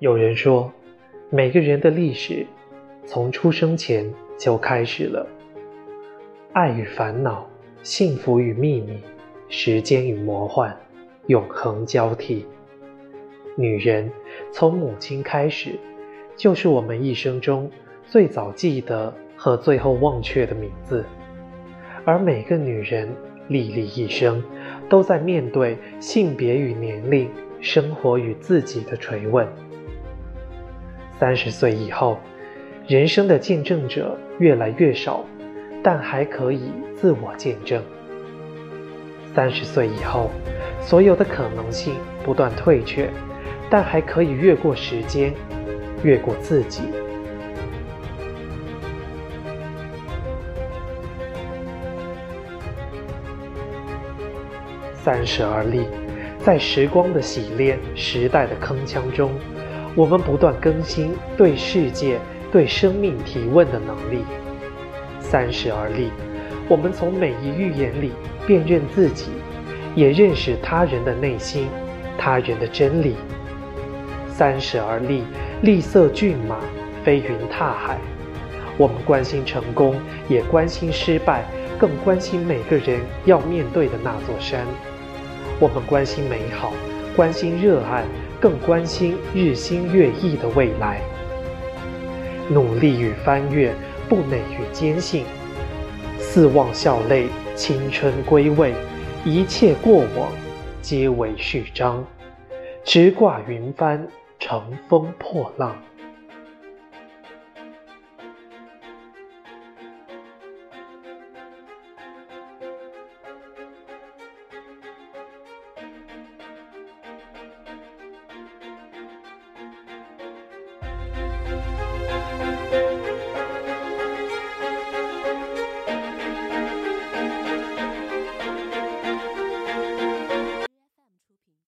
有人说，每个人的历史从出生前就开始了。爱与烦恼，幸福与秘密，时间与魔幻，永恒交替。女人从母亲开始，就是我们一生中最早记得和最后忘却的名字。而每个女人历历一生，都在面对性别与年龄、生活与自己的垂问。三十岁以后，人生的见证者越来越少，但还可以自我见证。三十岁以后，所有的可能性不断退却，但还可以越过时间，越过自己。三十而立，在时光的洗炼、时代的铿锵中。我们不断更新对世界、对生命提问的能力。三十而立，我们从每一预言里辨认自己，也认识他人的内心、他人的真理。三十而立，立色骏马，飞云踏海。我们关心成功，也关心失败，更关心每个人要面对的那座山。我们关心美好，关心热爱。更关心日新月异的未来，努力与翻越，不馁与坚信，四望笑泪，青春归位，一切过往皆为序章，直挂云帆，乘风破浪。